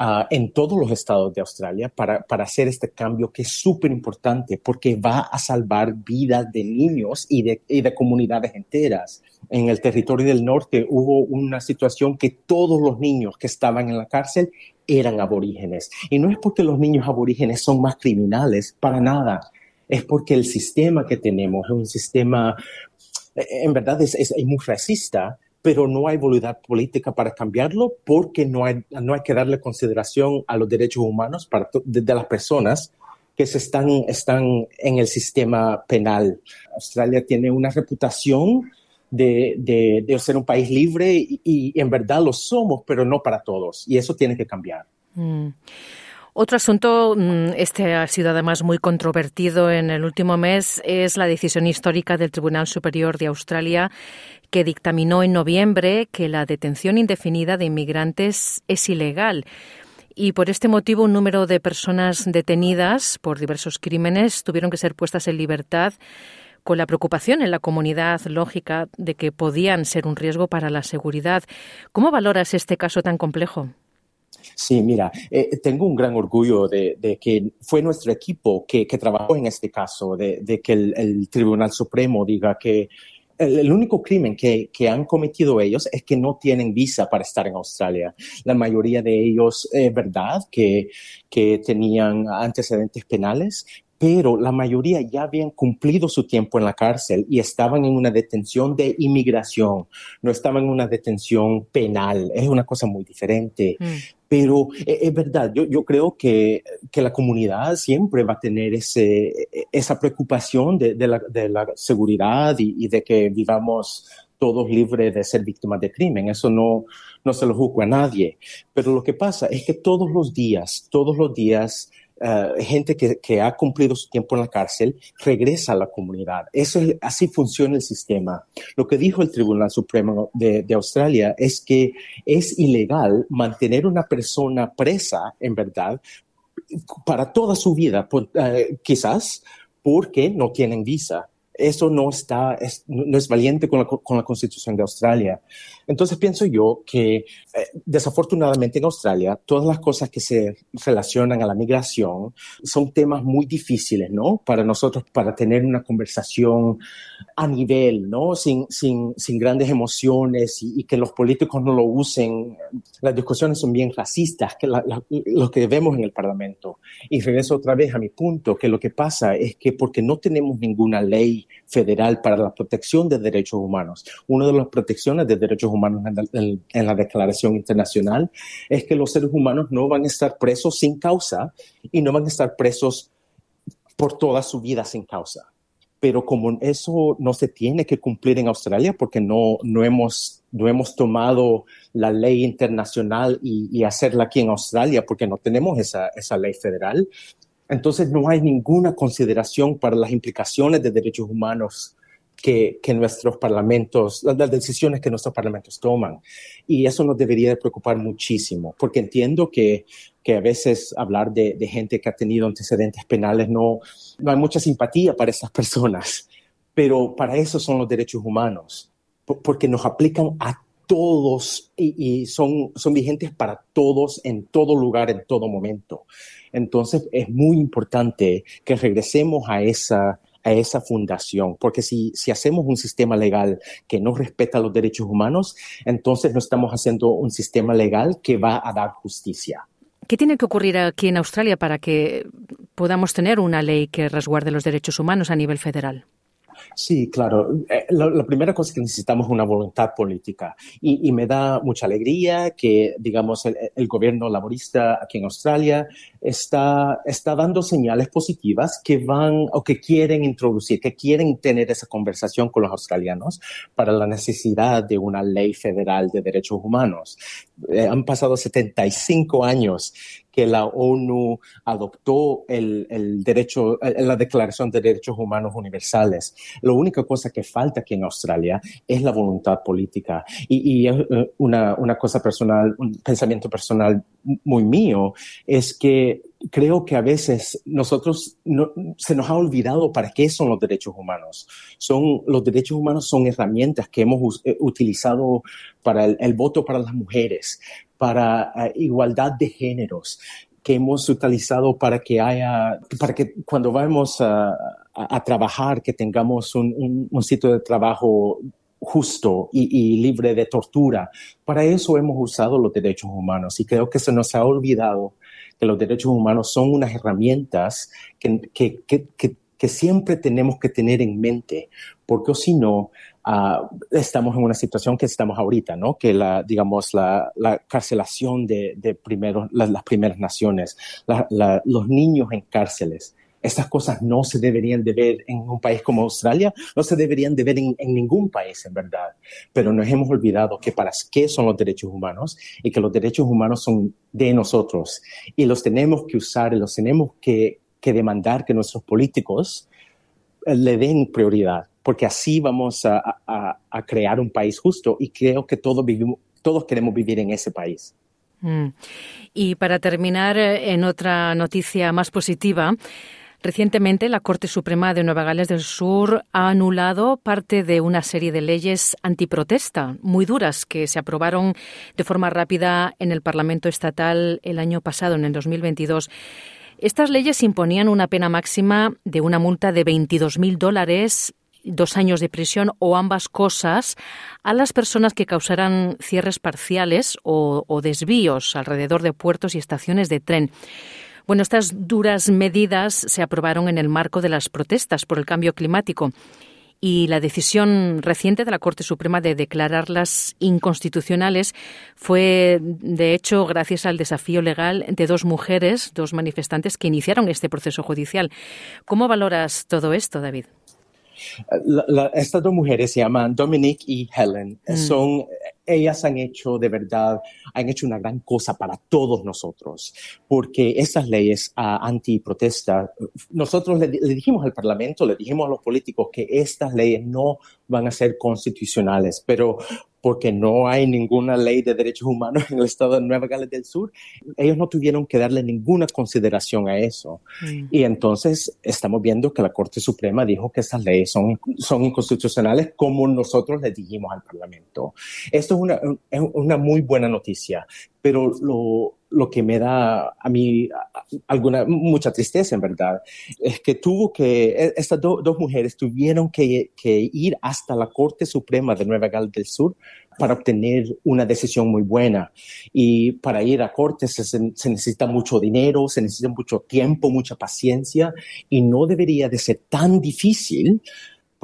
uh, en todos los estados de Australia para, para hacer este cambio que es súper importante, porque va a salvar vidas de niños y de, y de comunidades enteras. En el territorio del norte hubo una situación que todos los niños que estaban en la cárcel eran aborígenes. Y no es porque los niños aborígenes son más criminales, para nada es porque el sistema que tenemos es un sistema, en verdad es, es, muy racista, pero no hay voluntad política para cambiarlo porque no hay, no hay que darle consideración a los derechos humanos para de, de, las personas que se están, están en el sistema penal. Australia tiene una reputación de, de, de ser un país libre y, y, en verdad lo somos, pero no para todos. Y eso tiene que cambiar. Mm. Otro asunto, mm, este ha sido además muy controvertido en el último mes, es la decisión histórica del Tribunal Superior de Australia que dictaminó en noviembre que la detención indefinida de inmigrantes es ilegal. Y por este motivo un número de personas detenidas por diversos crímenes tuvieron que ser puestas en libertad con la preocupación en la comunidad lógica de que podían ser un riesgo para la seguridad. ¿Cómo valoras este caso tan complejo? Sí, mira, eh, tengo un gran orgullo de, que fue nuestro equipo que, trabajó en este caso, de, que el, Tribunal Supremo diga que el, único crimen que, que, han cometido ellos es que no tienen visa para estar en Australia. La mayoría de ellos, es eh, verdad, que, que tenían antecedentes penales, pero la mayoría ya habían cumplido su tiempo en la cárcel y estaban en una detención de inmigración, no estaban en una detención penal, es una cosa muy diferente. Mm. Pero es, es verdad, yo, yo creo que, que, la comunidad siempre va a tener ese, esa preocupación de, de, la, de la, seguridad y, y, de que vivamos todos libres de ser víctimas de crimen. Eso no, no se lo juzgo a nadie. Pero lo que pasa es que todos los días, todos los días, Uh, gente que, ha cumplido su tiempo en la cárcel regresa a la comunidad. Eso es, así funciona el sistema. Lo que dijo el Tribunal Supremo de, Australia es que es ilegal mantener una persona presa, en verdad, para toda su vida, uh, quizás porque no tienen visa eso no está, es, no es valiente con la, con la, Constitución de Australia. Entonces pienso yo que eh, desafortunadamente en Australia todas las cosas que se relacionan a la migración son temas muy difíciles, ¿no? Para nosotros, para tener una conversación a nivel, ¿no? Sin, sin, sin grandes emociones y, y, que los políticos no lo usen. Las discusiones son bien racistas, que la, la, lo que vemos en el Parlamento. Y regreso otra vez a mi punto, que lo que pasa es que porque no tenemos ninguna ley federal para la protección de derechos humanos. Una de las protecciones de derechos humanos en, en la, Declaración Internacional es que los seres humanos no van a estar presos sin causa y no van a estar presos por toda su vida sin causa. Pero como eso no se tiene que cumplir en Australia porque no, no, hemos, no hemos tomado la ley internacional y, y hacerla aquí en Australia porque no tenemos esa, esa ley federal, entonces no hay ninguna consideración para las implicaciones de derechos humanos que, nuestros parlamentos, las decisiones que nuestros parlamentos toman. Y eso nos debería de preocupar muchísimo, porque entiendo que, que a veces hablar de, de, gente que ha tenido antecedentes penales no, no hay mucha simpatía para esas personas, pero para eso son los derechos humanos, porque nos aplican a todos y, y son, son vigentes para todos en todo lugar, en todo momento. Entonces es muy importante que regresemos a esa, a esa fundación, porque si, si hacemos un sistema legal que no respeta los derechos humanos, entonces no estamos haciendo un sistema legal que va a dar justicia. ¿Qué tiene que ocurrir aquí en Australia para que podamos tener una ley que resguarde los derechos humanos a nivel federal? Sí, claro. Eh, la, la, primera cosa que necesitamos es una voluntad política y, y me da mucha alegría que, digamos, el, el, gobierno laborista aquí en Australia está, está dando señales positivas que van o que quieren introducir, que quieren tener esa conversación con los australianos para la necesidad de una ley federal de derechos humanos. Eh, han pasado 75 años que la ONU adoptó el, derecho, la Declaración de Derechos Humanos Universales. La única cosa que falta aquí en Australia es la voluntad política. Y, eh, una, una cosa personal, un pensamiento personal muy mío, es que creo que a veces nosotros se nos ha olvidado para qué son los derechos humanos. Son, los derechos humanos son herramientas que hemos eh, utilizado para el, voto para las mujeres, para eh, igualdad de géneros que hemos utilizado para que haya, para que cuando vamos a, trabajar, que tengamos un, sitio de trabajo justo y, libre de tortura. Para eso hemos usado los derechos humanos y creo que se nos ha olvidado que los derechos humanos son unas herramientas que, que, que, que siempre tenemos que tener en mente, porque si no, uh, estamos en una situación que estamos ahorita, ¿no? Que la, digamos, la, la carcelación de, de primero, las primeras naciones, la, los niños en cárceles, estas cosas no se deberían de ver en un país como Australia, no se deberían de ver en, en, ningún país, en verdad. Pero nos hemos olvidado que para qué son los derechos humanos y que los derechos humanos son de nosotros y los tenemos que usar y los tenemos que, que demandar que nuestros políticos eh, le den prioridad, porque así vamos a, crear un país justo y creo que todos, vivimos, todos queremos vivir en ese país. Mm. Y para terminar, eh, en otra noticia más positiva, Recientemente, la Corte Suprema de Nueva Gales del Sur ha anulado parte de una serie de leyes antiprotesta muy duras que se aprobaron de forma rápida en el Parlamento estatal el año pasado, en el 2022. Estas leyes imponían una pena máxima de una multa de 22.000 dólares dos años de prisión o ambas cosas a las personas que causaran cierres parciales o, o desvíos alrededor de puertos y estaciones de tren. Bueno, estas duras medidas se aprobaron en el marco de las protestas por el cambio climático y la decisión reciente de la Corte Suprema de declararlas inconstitucionales fue, de hecho, gracias al desafío legal de dos mujeres, dos manifestantes que iniciaron este proceso judicial. ¿Cómo valoras todo esto, David? Estas dos mujeres se llaman Dominique y Helen. Mm. Son ellas han hecho de verdad, han hecho una gran cosa para todos nosotros, porque esas leyes uh, antiprotesta, nosotros le, le, dijimos al Parlamento, le dijimos a los políticos que estas leyes no van a ser constitucionales, pero porque no hay ninguna ley de derechos humanos *laughs* en el estado de Nueva Gales del Sur, ellos no tuvieron que darle ninguna consideración a eso. Mm. Y entonces estamos viendo que la Corte Suprema dijo que esas leyes son, son inconstitucionales como nosotros le dijimos al Parlamento. Esto es una, es una muy buena noticia, pero lo, lo que me da a mí alguna, mucha tristeza, en verdad, es que tuvo que, e, estas dos mujeres tuvieron que, que, ir hasta la Corte Suprema de Nueva Gales del Sur para obtener una decisión muy buena. Y para ir a corte se, se, necesita mucho dinero, se necesita mucho tiempo, mucha paciencia, y no debería de ser tan difícil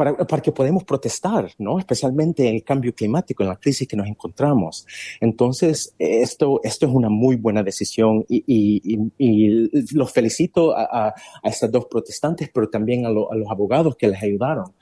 para, para, que podamos protestar, ¿no? Especialmente en el cambio climático, en la crisis que nos encontramos. Entonces, esto, esto es una muy buena decisión y, y, y los felicito a, a, a, estas dos protestantes, pero también a, lo, a los abogados que les ayudaron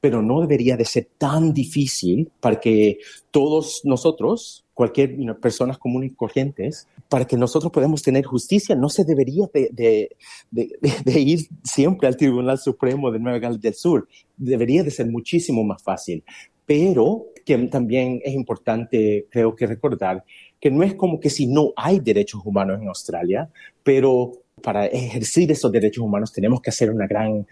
pero no debería de ser tan difícil para que todos nosotros, cualquier you know, personas comunes y corrientes, para que nosotros podamos tener justicia, no se debería de, de, de, *laughs* de, ir siempre al Tribunal Supremo de Nueva Gales del Sur. Debería de ser muchísimo más fácil. Pero que también es importante, creo que recordar, que no es como que si no hay derechos humanos en Australia, pero para ejercer esos derechos humanos tenemos que hacer una gran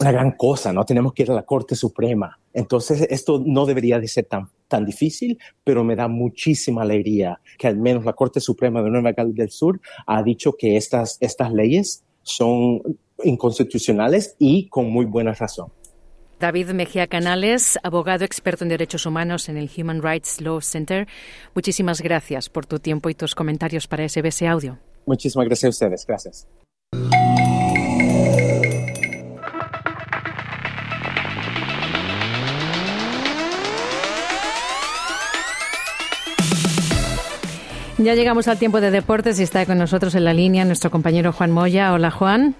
una gran cosa, ¿no? Tenemos que ir a la Corte Suprema. Entonces, esto no debería de ser tan, tan difícil, pero me da muchísima alegría que al menos la Corte Suprema de Nueva Gales del Sur ha dicho que estas, estas leyes son inconstitucionales y con muy buena razón. David Mejía Canales, abogado experto en derechos humanos en el Human Rights Law Center. Muchísimas gracias por tu tiempo y tus comentarios para SBS Audio. Muchísimas gracias a ustedes. Gracias. Ya llegamos al tiempo de deportes y está con nosotros en la línea nuestro compañero Juan Moya. Hola Juan.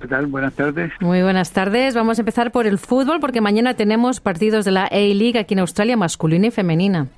¿Qué tal? Buenas tardes. Muy buenas tardes. Vamos a empezar por el fútbol porque mañana tenemos partidos de la A-League aquí en Australia, masculina y femenina.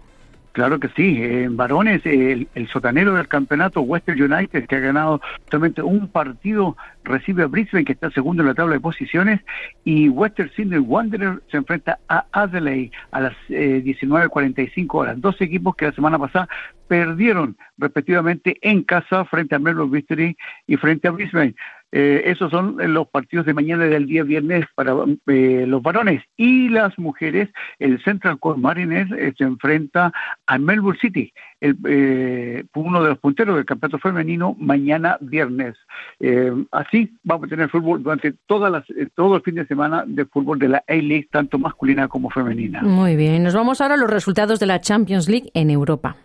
Claro que sí, en varones el, sotanero del campeonato Western United que ha ganado solamente un partido recibe a Brisbane que está segundo en la tabla de posiciones y Western Sydney Wanderer se enfrenta a Adelaide a las 19.45 eh, horas. Dos equipos que la semana pasada perdieron respectivamente en casa frente a Melbourne Victory y frente a Brisbane. Eh, esos son los partidos de mañana del día viernes para eh, los varones. Y las mujeres, el Central Coast Mariners eh, se enfrenta a Melbourne City, el, uno de los punteros del campeonato femenino, mañana viernes. así vamos a tener fútbol durante todas las, todo el fin de semana de fútbol de la A-League, tanto masculina como femenina. Muy bien, nos vamos ahora a los resultados de la Champions League en Europa.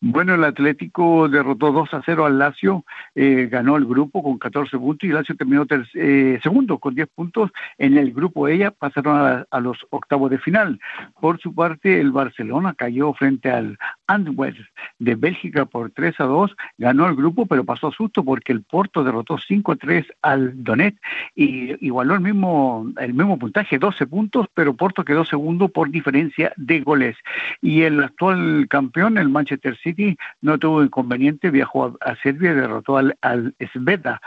Bueno, el Atlético derrotó 2 a 0 al Lazio, eh, ganó el grupo con 14 puntos y Lazio terminó eh, segundo con 10 puntos. En el grupo ella pasaron a, los octavos de final. Por su parte, el Barcelona cayó frente al Antwerp de Bélgica por 3 a 2, ganó el grupo, pero pasó susto porque el Porto derrotó 5 a 3 al Donet y igualó el mismo, el mismo puntaje, 12 puntos, pero Porto quedó segundo por diferencia de goles. Y el actual campeón, el Manchester City, no tuvo inconveniente, viajó a, Serbia y derrotó al, al Sveta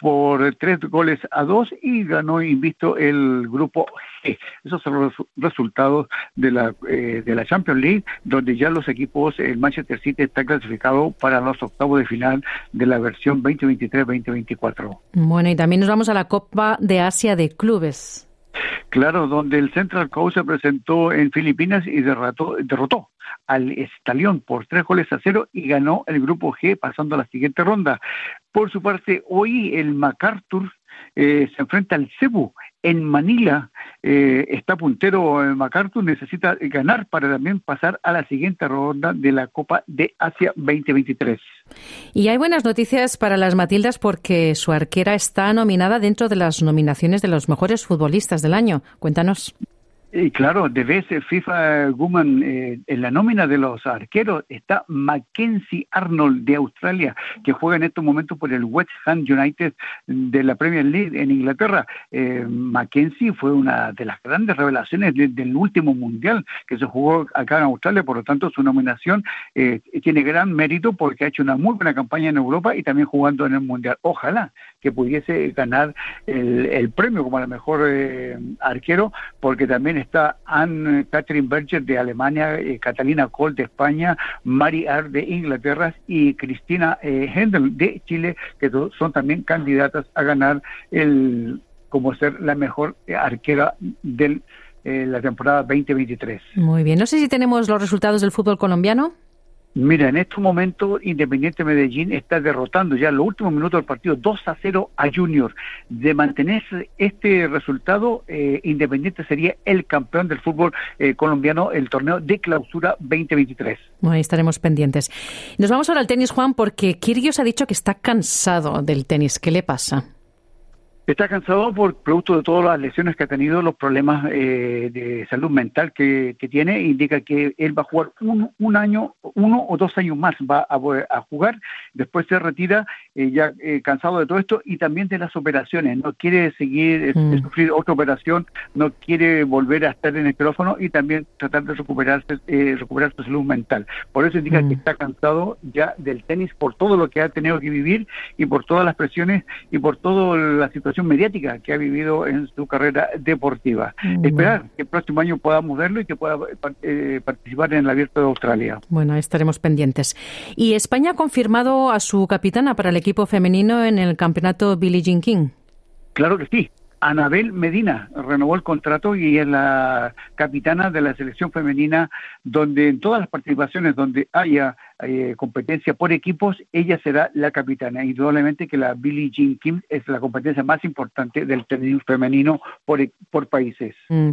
por tres goles a dos y ganó invisto el grupo G. Esos son los resultados de la, eh, de la Champions League, donde ya los equipos, el Manchester City está clasificado para los octavos de final de la versión 2023-2024. Bueno, y también nos vamos a la Copa de Asia de Clubes. Claro, donde el Central Coast se presentó en Filipinas y derrotó, derrotó al Estalión por tres goles a cero y ganó el grupo G pasando a la siguiente ronda. Por su parte, hoy el MacArthur eh, se enfrenta al Cebu en Manila. Eh, está puntero eh, MacArthur, necesita ganar para también pasar a la siguiente ronda de la Copa de Asia 2023. Y hay buenas noticias para las Matildas porque su arquera está nominada dentro de las nominaciones de los mejores futbolistas del año. Cuéntanos. Y claro, de vez FIFA Woman eh, en la nómina de los arqueros está Mackenzie Arnold de Australia, que juega en estos momentos por el West Ham United de la Premier League en Inglaterra. Eh, Mackenzie fue una de las grandes revelaciones del último mundial que se jugó acá en Australia, por lo tanto su nominación eh, tiene gran mérito porque ha hecho una muy buena campaña en Europa y también jugando en el mundial. Ojalá que pudiese ganar el, premio como el mejor eh, arquero, porque también está Anne Catherine Berger de Alemania, eh, Catalina Kohl de España, Mari Ar de Inglaterra y Cristina eh, Hendel de Chile, que son también candidatas a ganar el como ser la mejor arquera de la temporada 2023. Muy bien, no sé si tenemos los resultados del fútbol colombiano. Mira, en estos momentos Independiente Medellín está derrotando ya en los últimos minutos del partido 2 a 0 a Junior. De mantenerse este resultado, eh, Independiente sería el campeón del fútbol eh, colombiano, el torneo de clausura 2023. Bueno, ahí estaremos pendientes. Nos vamos ahora al tenis, Juan, porque Kyrgios ha dicho que está cansado del tenis. ¿Qué le pasa? Está cansado por producto de todas las lesiones que ha tenido, los problemas eh, de salud mental que, tiene, indica que él va a jugar un, un año, uno o dos años más va a, jugar, después se retira eh, ya eh, cansado de todo esto y también de las operaciones, no quiere seguir mm. sufrir otra operación, no quiere volver a estar en el micrófono y también tratar de recuperarse, recuperar su salud mental. Por eso indica que mm. está cansado ya del tenis por todo lo que ha tenido que vivir y por todas las presiones y por toda la situación mediática que ha vivido en su carrera deportiva. Mm, Esperar que el próximo año podamos verlo y que pueda eh, participar en el Abierto de Australia. Bueno, estaremos pendientes. ¿Y España ha confirmado a su capitana para el equipo femenino en el campeonato Billie Jean King? Claro que sí. Anabel Medina renovó el contrato y es la capitana de la selección femenina, donde en todas las participaciones donde haya eh, competencia por equipos, ella será la capitana. Indudablemente que la Billie Jean Kim es la competencia más importante del tenis femenino por, por países. Mm.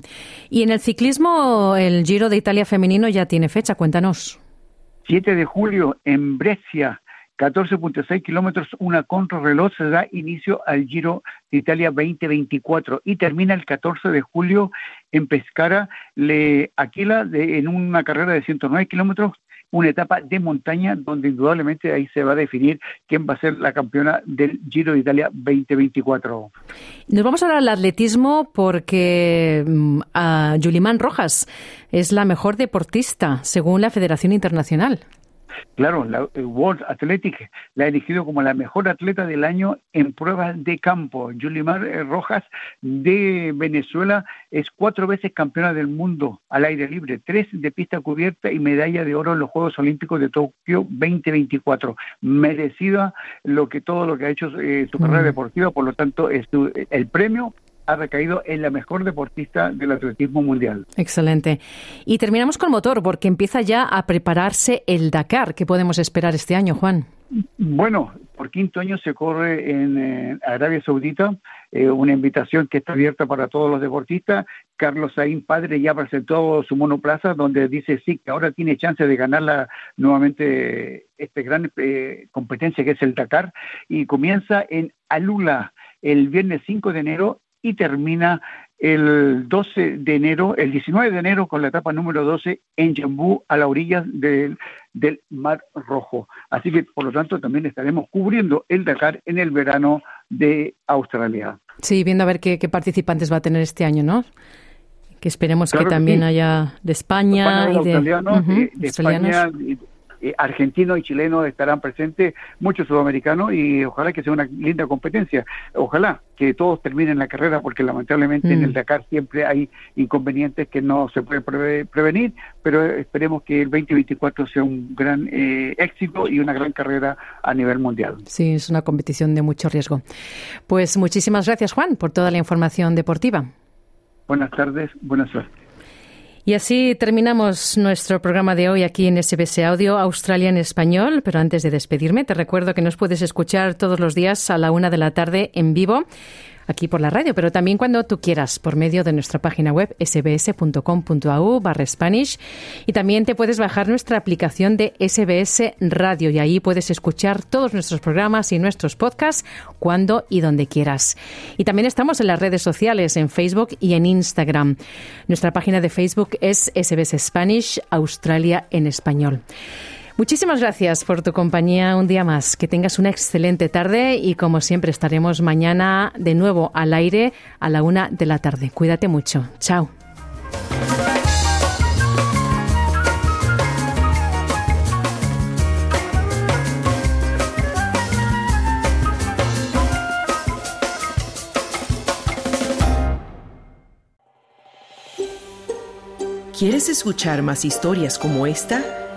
Y en el ciclismo, el Giro de Italia femenino ya tiene fecha, cuéntanos. 7 de julio en Brescia 14.6 kilómetros, una contrarreloj, se da inicio al Giro de Italia 2024 y termina el 14 de julio en Pescara, le Aquila, de, en una carrera de 109 kilómetros, una etapa de montaña donde indudablemente ahí se va a definir quién va a ser la campeona del Giro de Italia 2024. Nos vamos ahora al atletismo porque mm, a Yulimán Rojas es la mejor deportista según la Federación Internacional. Claro, la eh, World Athletic la ha elegido como la mejor atleta del año en pruebas de campo. Yulimar eh, Rojas de Venezuela es cuatro veces campeona del mundo al aire libre, tres de pista cubierta y medalla de oro en los Juegos Olímpicos de Tokio 2024. Merecida lo que todo lo que ha hecho eh, su carrera deportiva, por lo tanto, es el premio ha recaído en la mejor deportista del atletismo mundial. Excelente. Y terminamos con motor, porque empieza ya a prepararse el Dakar. ¿Qué podemos esperar este año, Juan? Bueno, por quinto año se corre en eh, Arabia Saudita, eh, una invitación que está abierta para todos los deportistas. Carlos Saín, padre, ya presentó su monoplaza, donde dice sí, que ahora tiene chance de ganarla nuevamente esta gran eh, competencia que es el Dakar, y comienza en Alula el viernes 5 de enero y termina el 12 de enero, el 19 de enero con la etapa número 12 en Jambú, a la orilla del, del Mar Rojo. Así que, por lo tanto, también estaremos cubriendo el Dakar en el verano de Australia. Sí, viendo a ver qué, participantes va a tener este año, ¿no? Que esperemos que también haya de España, y de, de, España, eh, argentinos y chilenos estarán presentes, muchos sudamericanos, y ojalá que sea una linda competencia. Ojalá que todos terminen la carrera, porque lamentablemente en el mm. Dakar siempre hay inconvenientes que no se pueden prevenir, pero esperemos que el 2024 sea un gran eh, éxito y una gran carrera a nivel mundial. Sí, es una competición de mucho riesgo. Pues muchísimas gracias, Juan, por toda la información deportiva. Buenas tardes, buenas suerte. Y así terminamos nuestro programa de hoy aquí en SBS Audio Australia en Español. Pero antes de despedirme, te recuerdo que nos puedes escuchar todos los días a la una de la tarde en vivo aquí por la radio, pero también cuando tú quieras por medio de nuestra página web sbs.com.au barra Spanish y también te puedes bajar nuestra aplicación de SBS Radio y ahí puedes escuchar todos nuestros programas y nuestros podcasts cuando y donde quieras. Y también estamos en las redes sociales, en Facebook y en Instagram. Nuestra página de Facebook es SBS Spanish Australia en español. Muchísimas gracias por tu compañía un día más. Que tengas una excelente tarde y como siempre estaremos mañana de nuevo al aire a la una de la tarde. Cuídate mucho. Chao. ¿Quieres escuchar más historias como esta?